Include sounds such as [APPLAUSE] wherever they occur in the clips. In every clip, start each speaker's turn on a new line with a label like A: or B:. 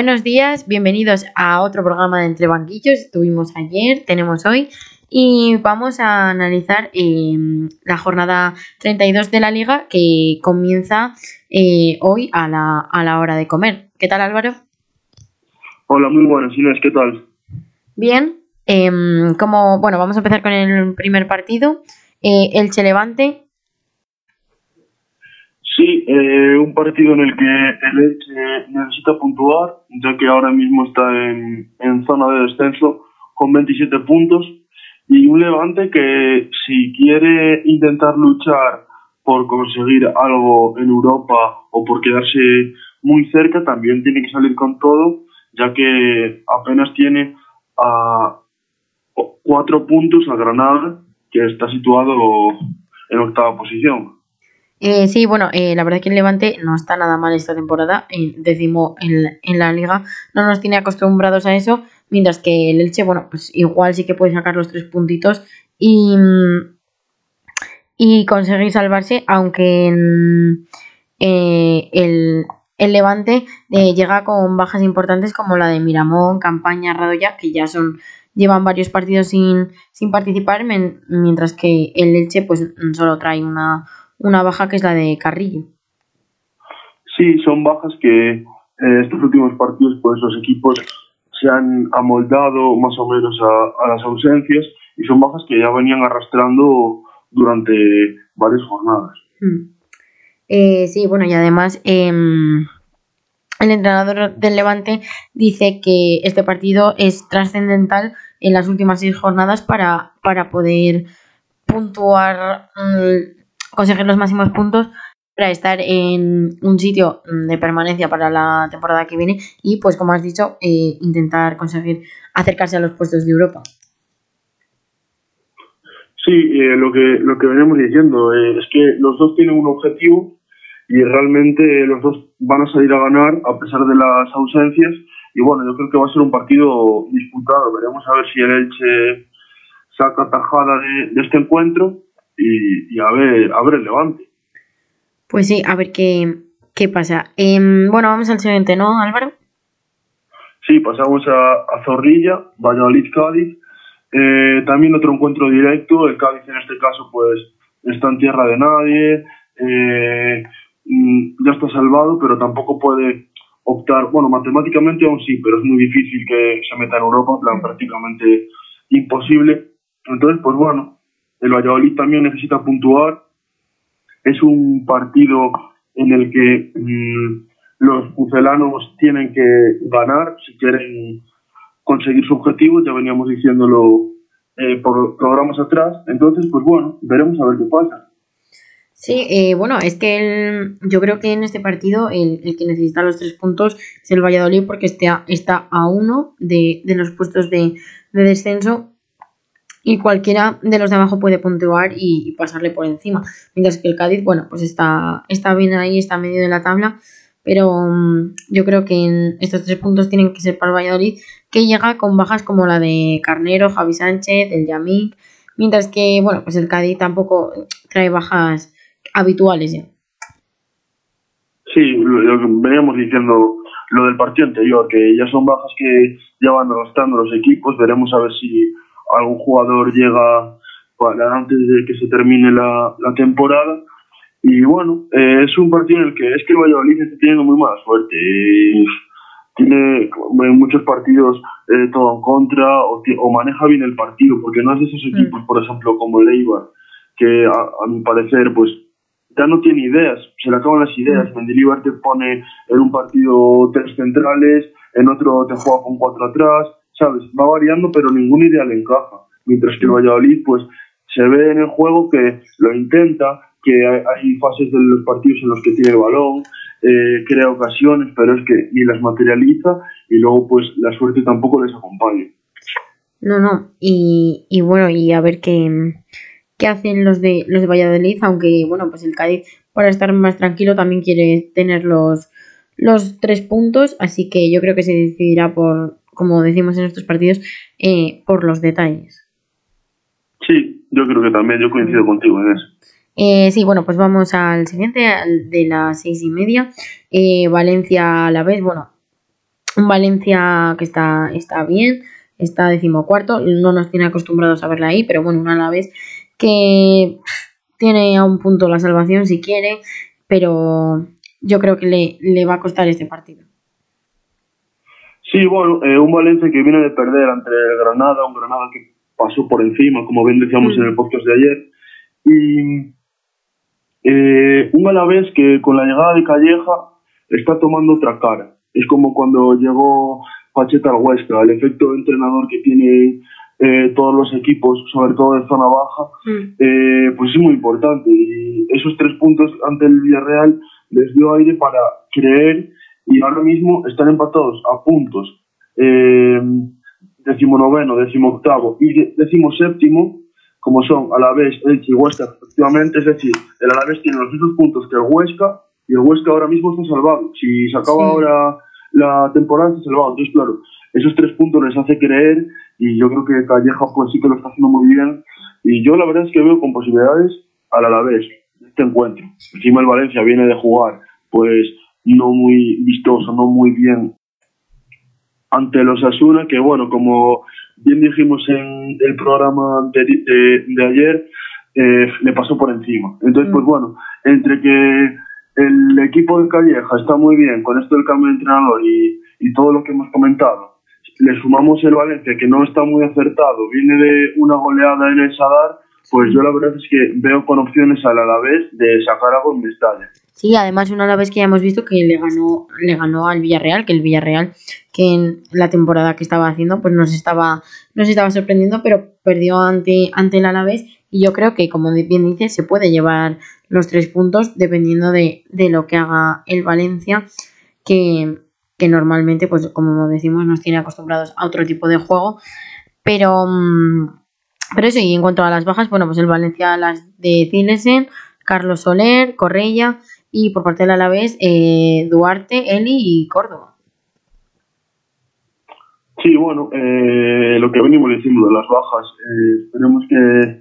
A: Buenos días, bienvenidos a otro programa de Entre Banquillos. Tuvimos ayer, tenemos hoy y vamos a analizar eh, la jornada 32 de la liga que comienza eh, hoy a la, a la hora de comer. ¿Qué tal Álvaro?
B: Hola, muy buenas, Inés, ¿qué tal?
A: Bien, em, como, bueno, vamos a empezar con el primer partido. Eh, Elche Levante,
B: Sí, eh, un partido en el que el Elche necesita puntuar, ya que ahora mismo está en, en zona de descenso con 27 puntos, y un Levante que si quiere intentar luchar por conseguir algo en Europa o por quedarse muy cerca, también tiene que salir con todo, ya que apenas tiene a cuatro puntos a Granada, que está situado en octava posición.
A: Eh, sí, bueno, eh, la verdad es que el Levante no está nada mal esta temporada, eh, decimos en, en, la liga, no nos tiene acostumbrados a eso, mientras que el Elche, bueno, pues igual sí que puede sacar los tres puntitos y, y conseguir salvarse, aunque eh, el, el, Levante llega con bajas importantes como la de Miramón, Campaña, Radoya, que ya son llevan varios partidos sin, sin participar, mientras que el Elche pues solo trae una una baja que es la de Carrillo.
B: Sí, son bajas que eh, estos últimos partidos pues los equipos se han amoldado más o menos a, a, las ausencias y son bajas que ya venían arrastrando durante varias jornadas.
A: Hmm. Eh, sí, bueno, y además eh, el entrenador del Levante dice que este partido es trascendental en las últimas seis jornadas para, para poder puntuar mm, conseguir los máximos puntos para estar en un sitio de permanencia para la temporada que viene y pues como has dicho eh, intentar conseguir acercarse a los puestos de Europa.
B: Sí eh, lo que lo que venimos diciendo eh, es que los dos tienen un objetivo y realmente los dos van a salir a ganar a pesar de las ausencias y bueno yo creo que va a ser un partido disputado. Veremos a ver si el Elche saca tajada de este encuentro y, y a ver a ver el Levante.
A: Pues sí, a ver qué, qué pasa. Eh, bueno, vamos al siguiente, ¿no, Álvaro?
B: Sí, pasamos a, a Zorrilla, Valladolid-Cádiz. Eh, también otro encuentro directo. El Cádiz en este caso pues está en tierra de nadie. Eh, ya está salvado, pero tampoco puede optar. Bueno, matemáticamente aún sí, pero es muy difícil que se meta en Europa, en plan prácticamente imposible. Entonces, pues bueno, el Valladolid también necesita puntuar. Es un partido en el que mmm, los pucelanos tienen que ganar si quieren conseguir su objetivo. Ya veníamos diciéndolo eh, por programas atrás. Entonces, pues bueno, veremos a ver qué pasa.
A: Sí, eh, bueno, es que el, yo creo que en este partido el, que necesita los tres puntos es el Valladolid porque está, está a uno de, los puestos de descenso y cualquiera de los de abajo puede puntuar y, pasarle por encima. Mientras que el Cádiz, bueno, pues está, está bien ahí, está medio de la tabla, pero um, yo creo que en estos tres puntos tienen que ser para el Valladolid, que llega con bajas como la de Carnero, Javi Sánchez, el Yamik, mientras que, bueno, pues el Cádiz tampoco trae bajas habituales ya.
B: Sí, lo que veníamos diciendo lo del partido anterior, que ya son bajas que ya van arrastrando los equipos, veremos a ver si algún jugador llega para antes de que se termine la, la temporada. Y bueno, eh, es un partido en el que es que el Valladolid está teniendo muy mala suerte. Eh, tiene en muchos partidos eh, todo en contra o, o, maneja bien el partido, porque no es de esos equipos, mm. por ejemplo, como el Eibar, que a, a, mi parecer, pues ya no tiene ideas, se le acaban las ideas. Mm. Mendilibar te pone en un partido tres centrales, en otro te juega con cuatro atrás, ¿sabes? Va variando, pero ninguna idea le encaja. Mientras que el Valladolid, pues, se ve en el juego que lo intenta, que hay, fases de los partidos en los que tiene el balón, eh, crea ocasiones, pero es que ni las materializa y luego, pues, la suerte tampoco les acompaña.
A: No, no, y, y bueno, y a ver qué, qué hacen los de, los de Valladolid, aunque, bueno, pues el Cádiz, para estar más tranquilo, también quiere tener los, los tres puntos, así que yo creo que se decidirá por, como decimos en estos partidos, eh, por los detalles.
B: Sí, yo creo que también, yo coincido contigo en eso.
A: Eh, sí, bueno, pues vamos al siguiente, al de las seis y media. Eh, Valencia a la vez, bueno, Un Valencia que está, está bien, está decimocuarto, no nos tiene acostumbrados a verla ahí, pero bueno, una a la vez que tiene a un punto la salvación si quiere, pero yo creo que le, le va a costar este partido.
B: Sí, bueno, eh, un Valencia que viene de perder ante el Granada, un Granada que pasó por encima, como bien decíamos en el podcast de ayer, y eh, un Alavés que con la llegada de Calleja está tomando otra cara. Es como cuando llegó Pacheta al Huesca, el efecto entrenador que tiene eh, todos los equipos, sobre todo de zona baja, eh, pues es muy importante. Y esos tres puntos ante el Villarreal les dio aire para creer y ahora mismo están empatados a puntos. Eh, decimonoveno, decimoctavo y decimoséptimo, como son Alavés, Elche y Huesca efectivamente, es decir, el Alavés tiene los mismos puntos que el Huesca y el Huesca ahora mismo está salvado. Si se acaba ahora la temporada, está salvado. Entonces, claro, esos tres puntos les hace creer y yo creo que Calleja pues sí que lo está haciendo muy bien y yo la verdad es que veo con posibilidades al Alavés este encuentro. Encima el Valencia viene de jugar pues no muy vistoso, no muy bien ante los Asuna, que bueno, como bien dijimos en el programa de, de, ayer, eh, le pasó por encima. Entonces, pues mm. bueno, entre que el equipo de Calleja está muy bien con esto del cambio de entrenador y, y todo lo que hemos comentado, le sumamos el Valencia que no está muy acertado, viene de una goleada en el Sadar, pues yo la verdad es que veo con opciones al Alavés de sacar algo en Mestalla.
A: Sí, además una Alavés que ya hemos visto que le ganó, le ganó al Villarreal, que el Villarreal que en la temporada que estaba haciendo pues nos estaba, nos estaba sorprendiendo, pero perdió ante, ante el Alavés y yo creo que como bien dice se puede llevar los tres puntos dependiendo de, de lo que haga el Valencia, que, que normalmente pues como decimos nos tiene acostumbrados a otro tipo de juego, pero... Mm, pero eso, y en cuanto a las bajas, bueno, pues el Valencia, las de Cilesen, Carlos Soler, Correia y por parte del Alavés, eh, Duarte, Eli y Córdoba.
B: Sí, bueno, eh, lo que venimos diciendo de las bajas, eh, esperemos que,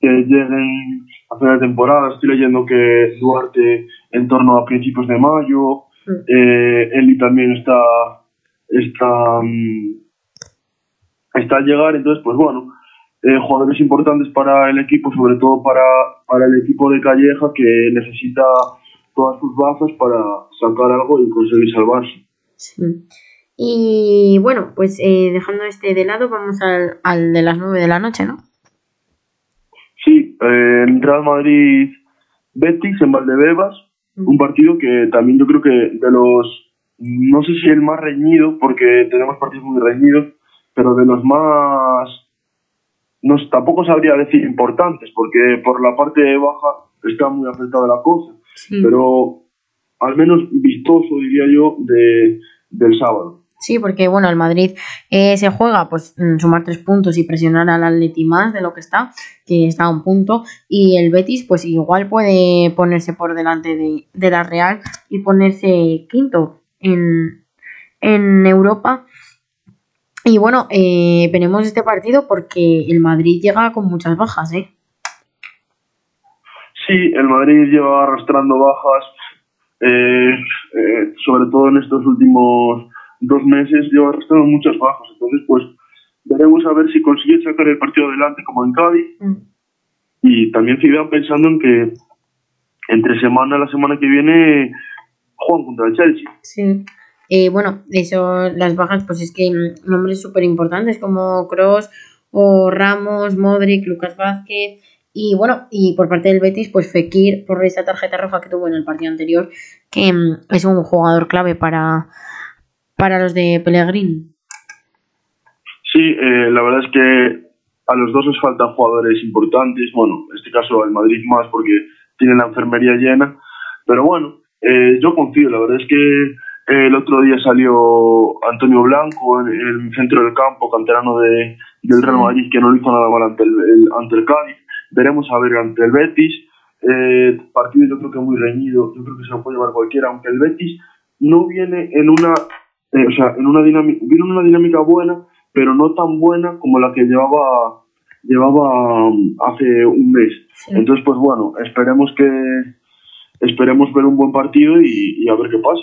B: que, lleguen a final de temporada. Estoy leyendo que Duarte en torno a principios de mayo, mm. eh, Eli también está, está, mm, está a llegar, entonces, pues bueno, eh, jugadores importantes para el equipo, sobre todo para, para el equipo de Calleja, que necesita todas sus bajas para sacar algo y conseguir salvarse.
A: Y bueno, pues eh, dejando este de lado, vamos al, al de las 9 de la noche, ¿no?
B: Sí, eh, Real Madrid Betis en Valdebebas, mm. un partido que también yo creo que de los, no sé si el más reñido, porque tenemos partidos muy reñidos, pero de los más no, tampoco sabría decir importantes, porque por la parte baja está muy afectada la cosa, pero al menos vistoso, diría yo, de, del sábado.
A: Sí, porque bueno, el Madrid eh, se juega pues mm, sumar tres puntos y presionar al Atleti más de lo que está, que está a un punto, y el Betis pues igual puede ponerse por delante de, de la Real y ponerse quinto en, en Europa y bueno, eh, veremos este partido porque el Madrid llega con muchas bajas, ¿eh?
B: Sí, el Madrid lleva arrastrando bajas, eh, eh, sobre todo en estos últimos dos meses, lleva arrastrando muchas bajas. Entonces, pues veremos a ver si consigue sacar el partido adelante como en Cádiz. Mm. Y también sigan pensando en que entre semana, la semana que viene, juegan contra el Chelsea.
A: Sí. Eh, bueno, eso, las bajas, pues es que nombres súper importantes como Cross o Ramos, Modric, Lucas Vázquez. Y bueno, y por parte del Betis, pues Fekir, por esa tarjeta roja que tuvo en el partido anterior, que mm, es un jugador clave para, para los de Pellegrini.
B: Sí, eh, la verdad es que a los dos les faltan jugadores importantes. Bueno, en este caso el Madrid más porque tiene la enfermería llena. Pero bueno, eh, yo confío, la verdad es que el otro día salió Antonio Blanco en el centro del campo, canterano de, del Real Madrid, que no lo hizo nada mal ante el, ante el Cádiz. Veremos a ver ante el Betis. Eh, partido yo creo que muy reñido, yo creo que se lo puede llevar cualquiera, aunque el Betis no viene en una, eh, o sea, en una dinámica, viene en una dinámica buena, pero no tan buena como la que llevaba llevaba um, hace un mes. Entonces, pues bueno, esperemos que esperemos ver un buen partido y, y a ver qué pasa.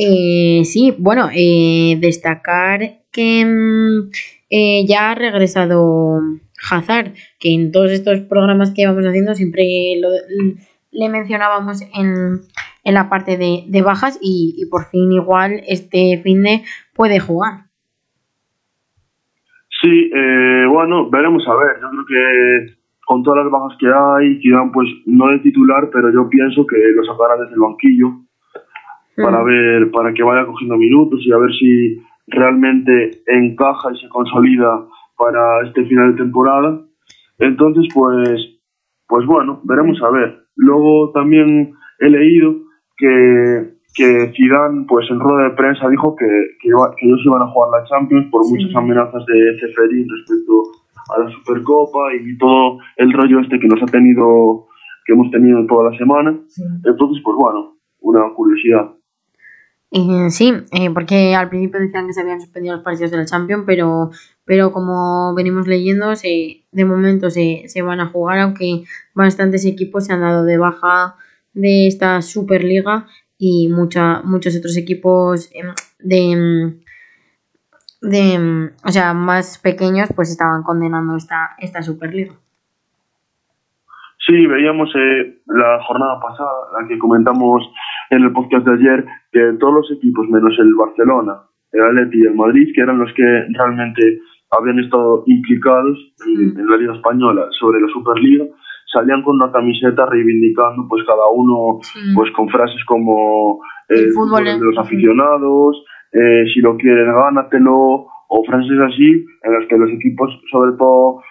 A: Eh, sí, bueno, eh, destacar que mm, eh, ya ha regresado Hazard, que en todos estos programas que vamos haciendo siempre lo, le mencionábamos en, en la parte de, de bajas y, y, por fin igual este fin de puede jugar.
B: Sí, eh, bueno, veremos a ver. Yo creo que con todas las bajas que hay, quedan pues no de titular, pero yo pienso que lo sacará desde el banquillo mm. para ver, para que vaya cogiendo minutos y a ver si realmente encaja y se consolida para este final de temporada. Entonces, pues, pues bueno, veremos a ver. Luego también he leído que, que Zidane, pues en rueda de prensa dijo que, que, que ellos iban a jugar la Champions por sí. muchas amenazas de Ceferín respecto a la Supercopa y todo el rollo este que nos ha tenido, que hemos tenido toda la semana. Sí. Entonces, pues bueno, una curiosidad.
A: Eh, sí, eh, porque al principio decían que se habían suspendido los partidos de la Champions, pero, pero como venimos leyendo, se, de momento se, se van a jugar, aunque bastantes equipos se han dado de baja de esta Superliga y mucha, muchos otros equipos em, de, de, o sea, más pequeños pues estaban condenando esta, esta Superliga.
B: Sí, veíamos eh, la jornada pasada, la que comentamos en el podcast de ayer, que todos los equipos, menos el Barcelona, el Atleti y el Madrid, que eran los que realmente habían estado implicados en, en la Liga Española sobre la Superliga, salían con una camiseta reivindicando pues cada uno sí. pues con frases como eh, el fútbol de los aficionados, eh, si lo quieres gánatelo, o frases así, en las que los equipos, sobre todo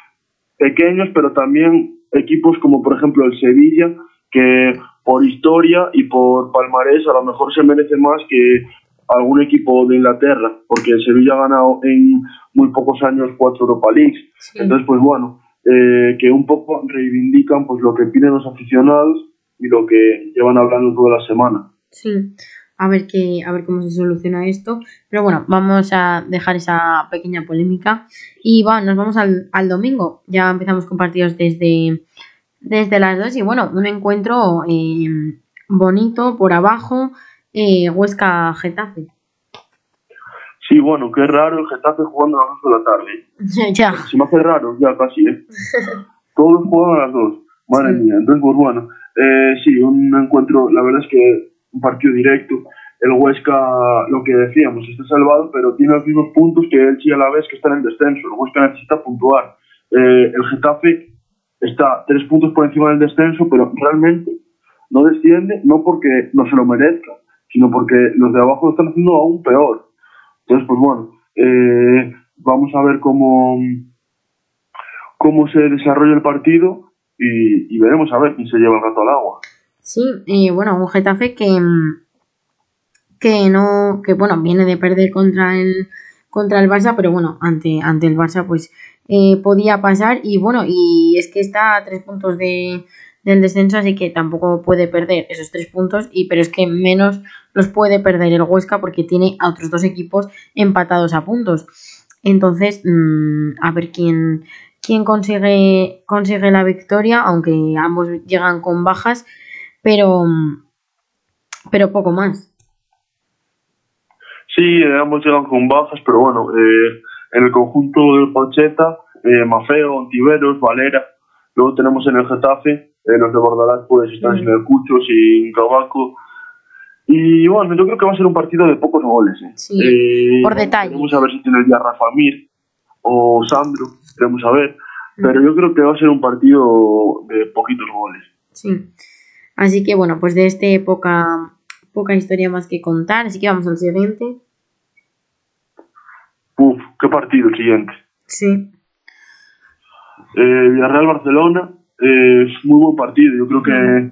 B: pequeños, pero también equipos como por ejemplo el Sevilla, que por historia y por palmarés a lo mejor se merece más que algún equipo de Inglaterra, porque el Sevilla ha ganado en muy pocos años cuatro Europa Leagues. Sí. Entonces, pues bueno, eh, que un poco reivindican pues lo que piden los aficionados y lo que llevan hablando toda la semana.
A: Sí, a ver qué, a ver cómo se soluciona esto. Pero bueno, vamos a dejar esa pequeña polémica. Y va, nos vamos al, al domingo. Ya empezamos con partidos desde, desde las 2 y bueno, un encuentro eh, bonito por abajo, eh, Huesca Getafe.
B: Sí, bueno, qué raro el Getafe jugando a las 2 de la tarde. [LAUGHS]
A: ya.
B: Se me hace raro, ya casi, ¿eh? [LAUGHS] Todos juegan a las 2. Madre sí. mía. Entonces, pues bueno, eh, sí, un encuentro, la verdad es que un partido directo. El Huesca, lo que decíamos, está salvado, pero tiene los mismos puntos que el Chi a la vez que está en el descenso. El Huesca necesita puntuar. Eh, el Getafe está tres puntos por encima del descenso, pero realmente no desciende, no porque no se lo merezca, sino porque los de abajo lo están haciendo aún peor. Entonces, pues bueno, eh, vamos a ver cómo, cómo se desarrolla el partido y, y, veremos a ver quién se lleva el gato al agua.
A: Sí, y bueno, un Getafe que, que no, que bueno, viene de perder contra el contra el Barça, pero bueno, ante, ante el Barça pues eh, podía pasar y bueno, y es que está a tres puntos de, del descenso, así que tampoco puede perder esos tres puntos, y pero es que menos los puede perder el Huesca porque tiene a otros dos equipos empatados a puntos. Entonces, mmm, a ver quién, quién consigue, consigue la victoria, aunque ambos llegan con bajas, pero, pero poco más.
B: Sí, ambos llegan con bajas, pero bueno, eh, en el conjunto del Pocheta, eh, Mafeo, Ontiveros, Valera, luego tenemos en el Getafe, eh, los de Bordalás pues están mm. sin el Cucho, sin Cabaco, y bueno, yo creo que va a ser un partido de pocos goles. ¿eh?
A: Sí, eh, por detalle.
B: Vamos a ver si tiene el día Rafa Mir o Sandro, queremos a ver. Mm. Pero yo creo que va a ser un partido de poquitos goles.
A: Sí. Así que bueno, pues de este poca, poca historia más que contar. Así que vamos al siguiente.
B: Uf, qué partido el siguiente.
A: Sí.
B: Eh, Villarreal-Barcelona eh, es muy buen partido. Yo creo que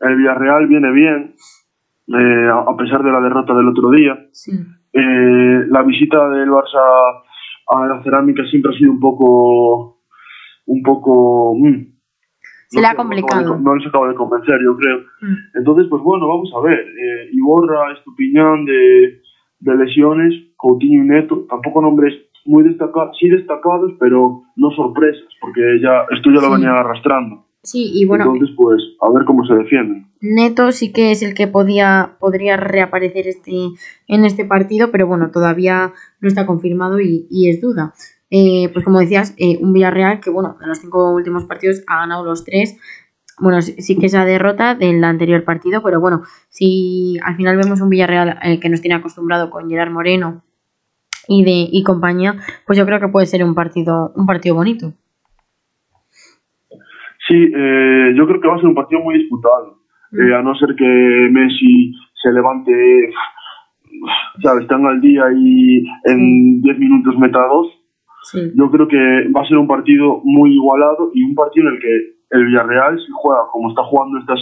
B: el Villarreal viene bien eh, a pesar de la derrota del otro día.
A: Sí.
B: Eh, la visita del Barça a la cerámica siempre ha sido un poco. un poco. Mm,
A: se no le ha complicado.
B: No, les acaba de convencer, yo creo. Mm. Entonces, pues bueno, vamos a ver. Eh, Iborra, Estupiñán de, de lesiones, Coutinho y Neto, tampoco nombres muy destacados, sí destacados, pero no sorpresas, porque ya esto ya lo sí. venían arrastrando.
A: Sí, y bueno.
B: Entonces, pues, a ver cómo se defienden.
A: Neto sí que es el que podía, podría reaparecer este, en este partido, pero bueno, todavía no está confirmado y, es duda. Eh, pues como decías, eh, un Villarreal que bueno, en los cinco últimos partidos ha ganado los tres. Bueno, sí, que es la derrota del anterior partido, pero bueno, si al final vemos un Villarreal eh, que nos tiene acostumbrado con Gerard Moreno y de y compañía, pues yo creo que puede ser un partido, un partido bonito.
B: Sí, yo creo que va a ser un partido muy disputado eh, a no ser que Messi se levante, [SIGHS] ¿sabes? Están al día y en 10 minutos meta dos. Yo creo que va a ser un partido muy igualado y un partido en el que el Villarreal, si juega como está jugando estas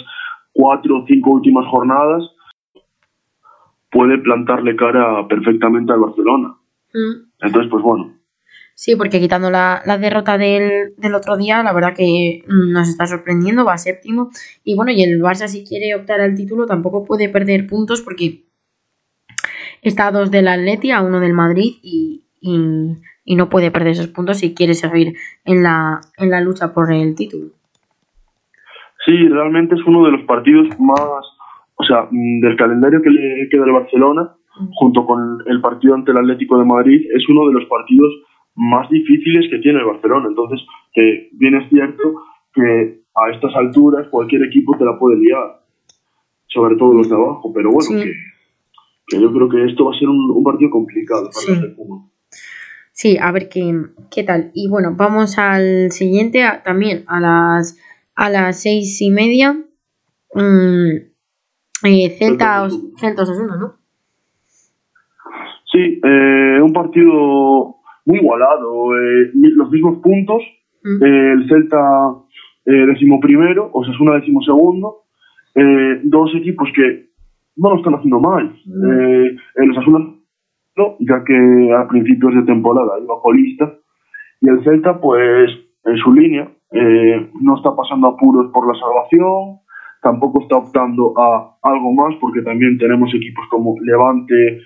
B: cuatro o cinco últimas jornadas, puede plantarle cara perfectamente al Barcelona. Mm. Entonces, pues bueno,
A: Sí, porque quitando la, derrota del, otro día, la verdad que nos está sorprendiendo, va a séptimo. Y bueno, y el Barça si quiere optar al título tampoco puede perder puntos porque está a dos del Atleti, a uno del Madrid y, no puede perder esos puntos si quiere seguir en la, en la lucha por el título.
B: Sí, realmente es uno de los partidos más, o sea, mm, del calendario que le queda al Barcelona. Junto con el partido ante el Atlético de Madrid, es uno de los partidos más difíciles que tiene el Barcelona. Entonces, que bien es cierto que a estas alturas cualquier equipo te la puede liar, sobre todo los de abajo, pero bueno, que, yo creo que esto va a ser un, partido complicado para sí.
A: Sí, a ver qué, qué tal. Y bueno, vamos al siguiente, también a las, a las seis y media. Mm, eh, Celta, Celta Osasuna, ¿no?
B: Sí, eh, un partido muy igualado, eh, los mismos puntos, mm. eh, el Celta eh, decimoprimero, Osasuna decimosegundo, eh, dos equipos que no lo están haciendo mal. Mm. El Osasuna no, ya que a principios de temporada iba colista, y el Celta pues en su línea no está pasando apuros por la salvación, tampoco está optando a algo más porque también tenemos equipos como Levante,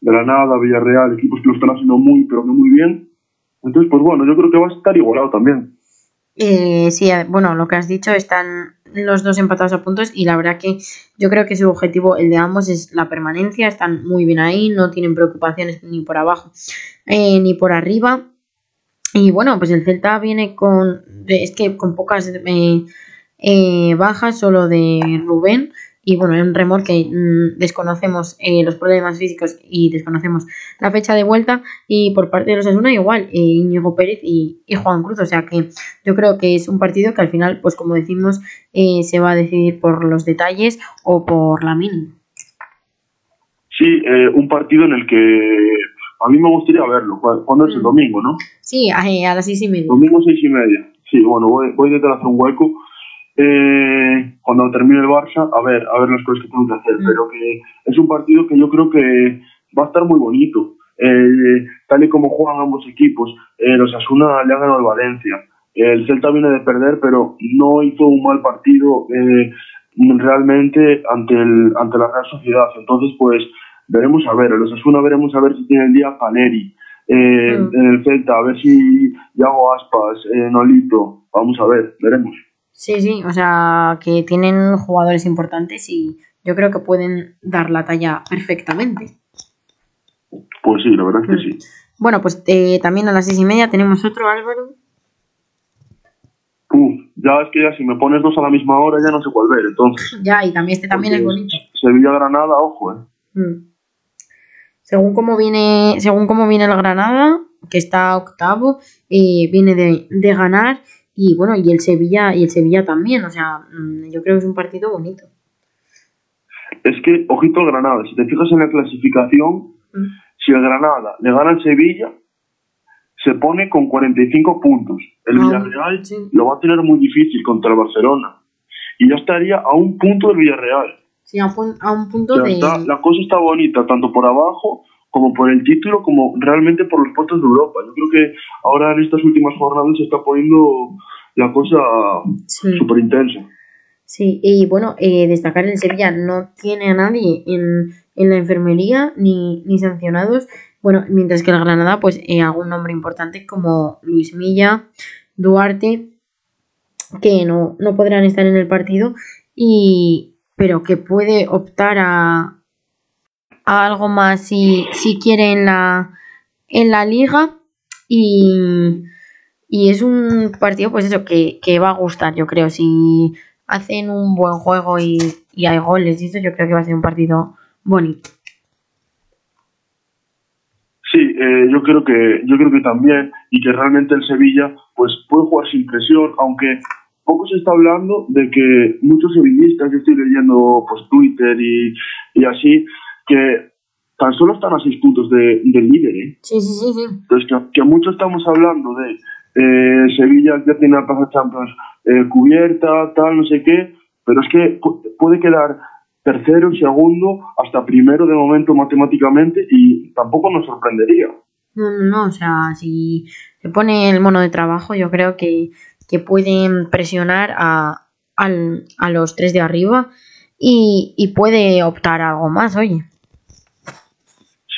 B: Granada, Villarreal, equipos que lo están haciendo muy, pero no muy bien. Entonces, pues bueno, yo creo que va a estar igualado también.
A: Eh, sí, bueno, lo que has dicho, están los dos empatados a puntos y la verdad que yo creo que su objetivo, el de ambos, es la permanencia, están muy bien ahí, no tienen preocupaciones ni por abajo eh, ni por arriba. Y bueno, pues el Celta viene con, es que con pocas eh, bajas, solo de Rubén, y bueno, en remolque mm, desconocemos eh, los problemas físicos y desconocemos la fecha de vuelta y por parte de los Asuna igual, eh, Íñigo Pérez y, Juan Cruz, o sea que yo creo que es un partido que al final, pues como decimos, eh, se va a decidir por los detalles o por la mínima.
B: Sí, un partido en el que a mí me gustaría verlo, cuando es el mm. domingo, ¿no?
A: Sí, a, las seis y media.
B: Domingo seis y media, sí, bueno, voy, voy a intentar hacer un hueco eh, cuando termine el Barça, a ver, a ver las cosas que tengo que hacer, mm. pero que es un partido que yo creo que va a estar muy bonito. Eh, tal y como juegan ambos equipos, eh, los Asuna le han ganado al Valencia. El Celta viene de perder, pero no hizo un mal partido eh, realmente ante el ante la Real Sociedad. Entonces, pues veremos a ver. Los Asuna veremos a ver si tiene el día Paneri. Eh, mm. En el Celta, a ver si Yago Aspas, Nolito. Vamos a ver, veremos.
A: Sí, sí, o sea, que tienen jugadores importantes y yo creo que pueden dar la talla perfectamente.
B: Pues sí, la verdad es que sí.
A: Bueno, pues eh, también a las seis y media tenemos otro Álvaro.
B: Uf, ya es que ya si me pones dos a la misma hora ya no sé cuál ver, entonces.
A: Ya, y también este también es bonito.
B: Sevilla-Granada, ojo, eh. Mm.
A: Según cómo viene, según cómo viene el Granada, que está octavo, eh, viene de, de ganar y bueno, y el Sevilla, y el Sevilla también, o sea, mm, yo creo que es un partido bonito.
B: Es que, ojito al Granada, si te fijas en la clasificación, mm. si el Granada le gana al Sevilla, se pone con 45 puntos. El ah, Villarreal lo va a tener muy difícil contra el Barcelona. Y ya estaría a un punto del Villarreal.
A: Sí, a, un punto de...
B: la cosa está bonita, tanto por abajo como por el título, como realmente por los puestos de Europa. Yo creo que ahora en estas últimas jornadas se está poniendo la cosa súper intensa.
A: Sí, y bueno, eh, destacar el Sevilla no tiene a nadie en, en la enfermería ni, ni, sancionados. Bueno, mientras que el Granada, pues eh, algún nombre importante como Luis Milla, Duarte que no, no podrán estar en el partido, y, pero que puede optar a, algo más si, si quiere en la, en la liga. Y, y es un partido, pues eso, que, que va a gustar, yo creo. Si hacen un buen juego y, y hay goles y eso, yo creo que va a ser un partido bonito.
B: Sí, eh, yo creo que yo creo que también y que realmente el Sevilla pues puede jugar sin presión, aunque poco se está hablando de que muchos sevillistas, yo estoy leyendo pues Twitter y, y así, que tan solo están a seis puntos de, del líder, ¿eh?
A: Sí, sí, sí, sí.
B: Entonces, que, que mucho estamos hablando de eh, Sevilla ya tiene la Plaza Champions eh, cubierta, tal, no sé qué, pero es que pu- puede quedar tercero, segundo, hasta primero de momento matemáticamente y tampoco nos sorprendería.
A: No, no, no, o sea, si se pone el mono de trabajo, yo creo que, que pueden presionar a, al- a los tres de arriba y, y puede optar a algo más, oye.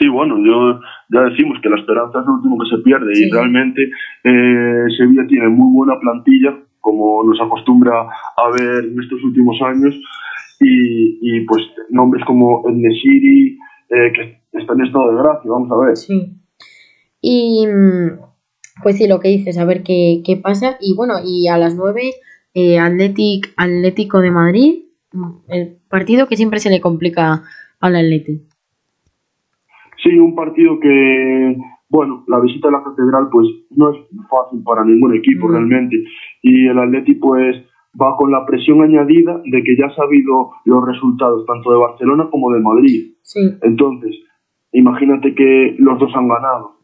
B: Sí, bueno, yo ya decimos que la esperanza es lo último que se pierde
A: Sí,
B: y realmente eh, Sevilla tiene muy buena plantilla, como nos acostumbra a ver en estos últimos años, y, y pues nombres como el Nesiri, eh, que están en estado de gracia, vamos a ver.
A: Sí. Y mm, pues sí, lo que dices, a ver qué, qué pasa. Y bueno, y a las 9, eh, Athletic, Atlético de Madrid, mm, el partido que siempre se le complica al Atlético.
B: Sí, un partido que, bueno, la visita a la catedral pues no es fácil para ningún equipo
A: Mm.
B: realmente. Y el Atleti pues va con la presión añadida de que ya ha sabido los resultados tanto de Barcelona como de Madrid.
A: Sí,
B: Entonces, imagínate que los dos han ganado.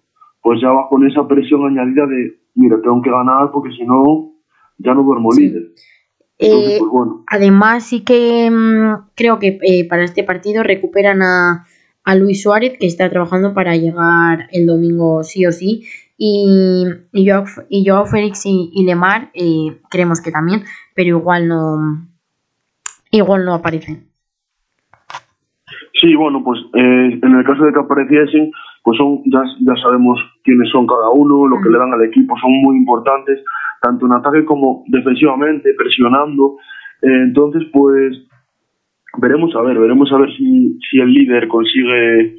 B: Pues ya va con esa presión añadida de, mira, tengo que ganar porque si no, ya no duermo
A: Sí.
B: líder. Entonces,
A: Eh,
B: pues bueno.
A: Además, sí que mm, creo que eh, para este partido recuperan a, a Luis Suárez, que está trabajando para llegar el domingo sí o sí. Y, y, Joao, y Joao Félix y, y Lemar eh, creemos que también, pero igual no igual no aparecen.
B: Sí, bueno, pues eh, en el caso de que apareciesen, pues son ya, ya sabemos quiénes son cada uno, lo que le dan al equipo, son muy importantes, tanto en ataque como defensivamente, presionando. Eh, entonces, pues veremos a ver, veremos a ver si, si el líder consigue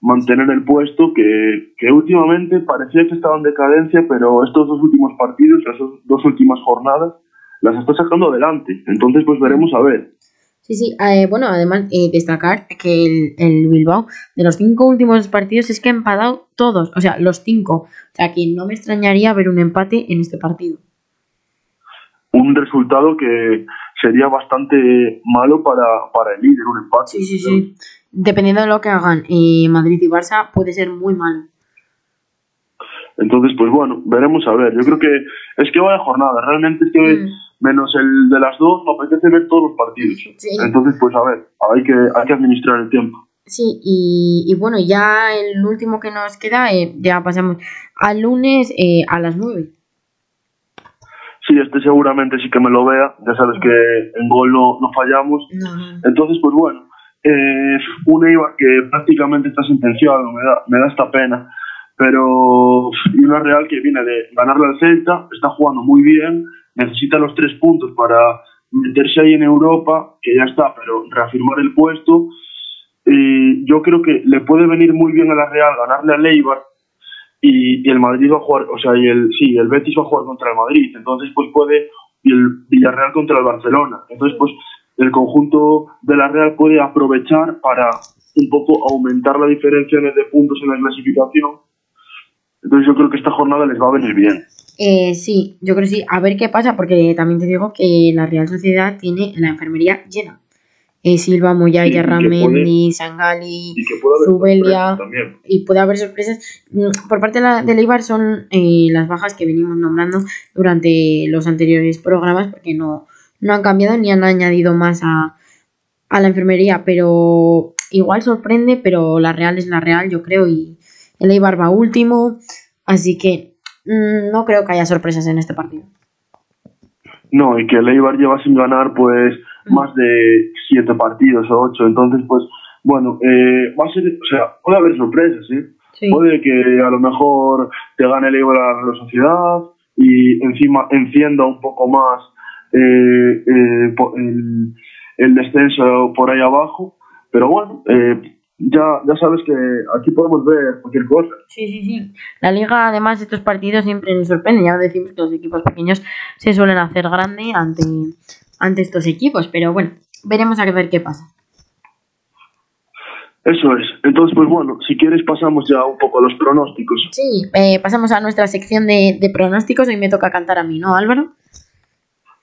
B: mantener el puesto, que, que últimamente parecía que estaba en decadencia, pero estos dos últimos partidos, las dos- últimas jornadas, las está sacando adelante. Entonces, pues veremos a ver.
A: Sí, sí, eh, bueno, además eh, destacar que el, el Bilbao de los cinco últimos partidos es que ha empatado todos, o sea, los cinco. O sea, que no me extrañaría ver un empate en este partido.
B: un resultado que sería bastante malo para, para el líder, un empate.
A: Sí, sí, sí. Dependiendo de lo que hagan eh, Madrid y Barça, puede ser muy malo.
B: Entonces, pues bueno, veremos a ver. Yo creo que es que vaya jornada. Realmente es que
A: Mm.
B: menos el de las dos, me apetece ver todos los partidos.
A: Sí.
B: Entonces, pues a ver, hay que, hay que administrar el tiempo.
A: Sí, y, y bueno, ya el último que nos queda, eh, ya pasamos al lunes eh, a las 9.
B: Sí, este seguramente sí que me lo vea. Ya sabes que en gol no, no fallamos.
A: No, no.
B: Entonces, pues bueno, eh, un Eibar que prácticamente está sentenciado, me da, me da esta pena. Pero y una Real que viene de ganarle al Celta, está jugando muy bien, necesita los tres puntos para meterse ahí en Europa, que ya está, pero reafirmar el puesto. Y yo creo que le puede venir muy bien a la Real ganarle al Eibar y, y el Madrid va a jugar, o sea, y el, sí, el Betis va a jugar contra el Madrid, entonces pues puede, y el Villarreal contra el Barcelona, entonces pues el conjunto de la Real puede aprovechar para un poco aumentar la diferencia de puntos en la clasificación, entonces yo creo que esta jornada les va a venir bien.
A: Eh, sí, yo creo que sí. A ver qué pasa, porque también te digo que la Real Sociedad tiene la enfermería llena. Eh, Silva,
B: que
A: Ramendi, Sangali, Zubelia. y puede haber sorpresas. Mm, Por parte de, la, de Leibar son eh, las bajas que venimos nombrando durante los anteriores programas, porque no, no han cambiado ni han añadido más a, a la enfermería, pero igual sorprende, pero la Real es la Real, yo creo, y el Eibar va último, así que mm, no creo que haya sorpresas en este partido.
B: No, y que el Eibar lleva sin ganar pues. Más de siete partidos o ocho, entonces pues bueno, eh, va a ser, o sea, puede haber sorpresas, ¿eh?
A: Sí.
B: Puede que a lo mejor te gane el Eibar a la Real Sociedad y encima encienda un poco más eh, eh, el descenso por ahí abajo. Pero bueno, eh, ya, ya sabes que aquí podemos ver cualquier cosa.
A: Sí, sí, sí. La liga, además, estos partidos siempre nos sorprenden. Ya decimos que los equipos pequeños se suelen hacer grande ante, ante estos equipos. Pero bueno, veremos a ver qué pasa.
B: Eso es. Entonces, pues bueno, si quieres pasamos ya un poco a los pronósticos.
A: Sí, eh, pasamos a nuestra sección de, de pronósticos. Hoy me toca cantar a mí, ¿no, Álvaro?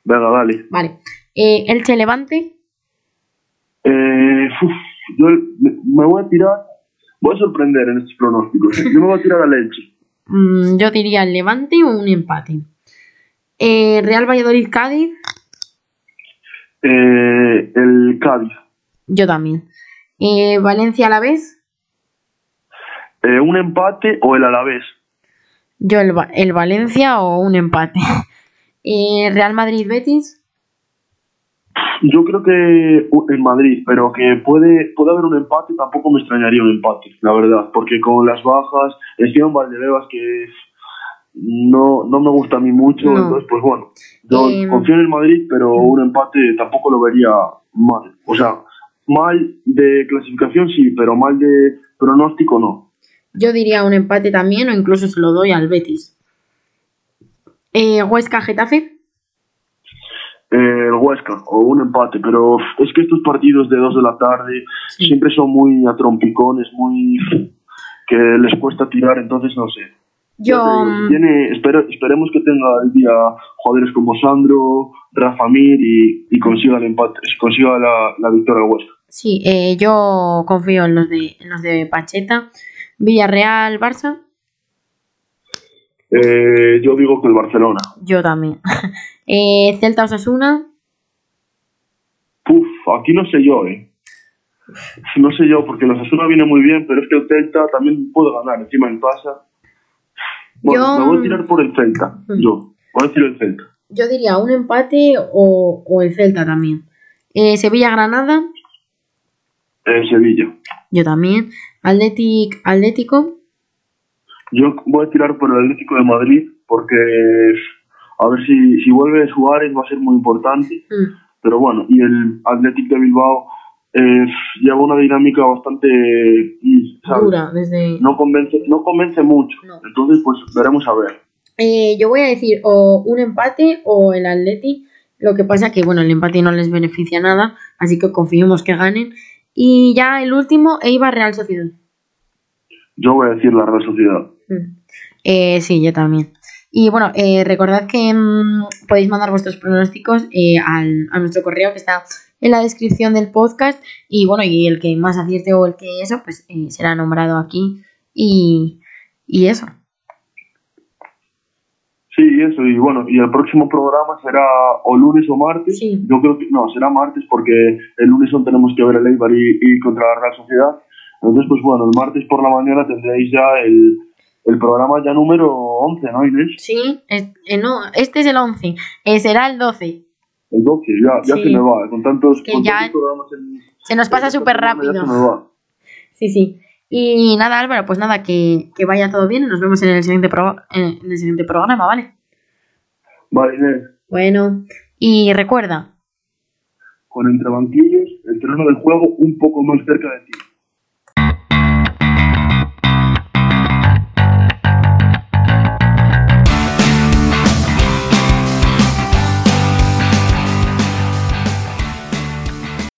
B: Venga, dale.
A: Vale. Eh, Elche Levante.
B: Eh, uf, yo me- voy a tirar, voy a sorprender en estos pronósticos. [LAUGHS] Yo me voy a tirar a leche.
A: Mm, yo diría el Levante o un empate. Eh, Real Valladolid Cádiz.
B: Eh, el Cádiz.
A: Yo también. Eh, Valencia Alavés.
B: Eh, un empate o el Alavés.
A: Yo el, el Valencia o un empate. [LAUGHS] Eh, Real Madrid Betis.
B: Yo creo que en Madrid, pero que puede, puede haber un empate, tampoco me extrañaría un empate, la verdad, porque con las bajas, Esteban Valdebebas que no, no me gusta a mí mucho,
A: No.
B: entonces pues bueno, yo
A: Em.
B: confío en el Madrid, pero un empate tampoco lo vería mal. O sea, mal de clasificación sí, pero mal de pronóstico no.
A: Yo diría un empate también o incluso se lo doy al Betis. Eh, Huesca Getafe.
B: Eh, el Huesca o un empate, pero es que estos partidos de 2 de la tarde
A: Sí.
B: siempre son muy a trompicones, muy que les cuesta tirar, entonces no sé.
A: Yo.
B: Digo,
A: mm,
B: tiene, espero- esperemos que tenga el día jugadores como Sandro, Rafa Mir y, y consiga el empate, consiga la, la victoria al Huesca.
A: Sí, eh, yo confío en los de, en los de Pacheta. Villarreal Barça.
B: Eh, yo digo que el Barcelona.
A: Yo también. [LAUGHS] eh, Celta Osasuna.
B: Puf, aquí no sé yo, eh. No sé yo, porque los Asuna viene muy bien, pero es que el Celta también puede ganar encima en casa. Bueno,
A: Yo-
B: me voy a tirar por el Celta.
A: Mm.
B: Yo, voy a decir el Celta.
A: Yo diría un empate o, o el Celta también. Eh, Sevilla Granada.
B: Eh, Sevilla.
A: Yo también. Atletic, Atlético.
B: Yo voy a tirar por el Atlético de Madrid, porque a ver si, si vuelve Suárez va a ser muy importante.
A: Mm,
B: Pero bueno, y el Atlético de Bilbao eh, lleva una dinámica bastante. mm, ¿sabes?
A: dura desde.
B: No convence, no convence mucho.
A: No.
B: Entonces, pues veremos a ver.
A: Eh, yo voy a decir o un empate o el Atleti. Lo que pasa que, bueno, el empate no les beneficia nada, así que confiemos que ganen. Y ya el último, Eibar Real Sociedad.
B: Yo voy a decir la Real Sociedad.
A: Mm. Eh, sí, yo también. Y bueno, eh, recordad que mm, podéis mandar vuestros pronósticos eh, al, a nuestro correo que está en la descripción del podcast. Y bueno, y el que más acierte o el que eso, pues eh, será nombrado aquí. Y, y eso.
B: Sí, eso, y bueno, y el próximo programa será o lunes o martes.
A: Sí.
B: Yo creo que no, será martes porque el lunes aún tenemos que ver el Eibar y, y contra la Real Sociedad. Entonces, pues bueno, el martes por la mañana tendréis ya el, el programa ya número 11, ¿no, Inés?
A: Sí, es- eh, no, este es el 11, eh, será el 12.
B: El 12, ya, ya
A: Sí.
B: se me va, con tantos,
A: que
B: con
A: ya
B: tantos programas en-
A: Se nos pasa súper
B: semana ya
A: rápido.
B: se me va.
A: Sí, sí. Y nada, Álvaro, pues nada, que, que vaya todo bien. Nos vemos en el siguiente, pro- en el siguiente programa, ¿vale?
B: Vale, Inés,
A: Bueno, y recuerda,
B: con entre banquillos, el terreno del juego un poco más cerca de ti.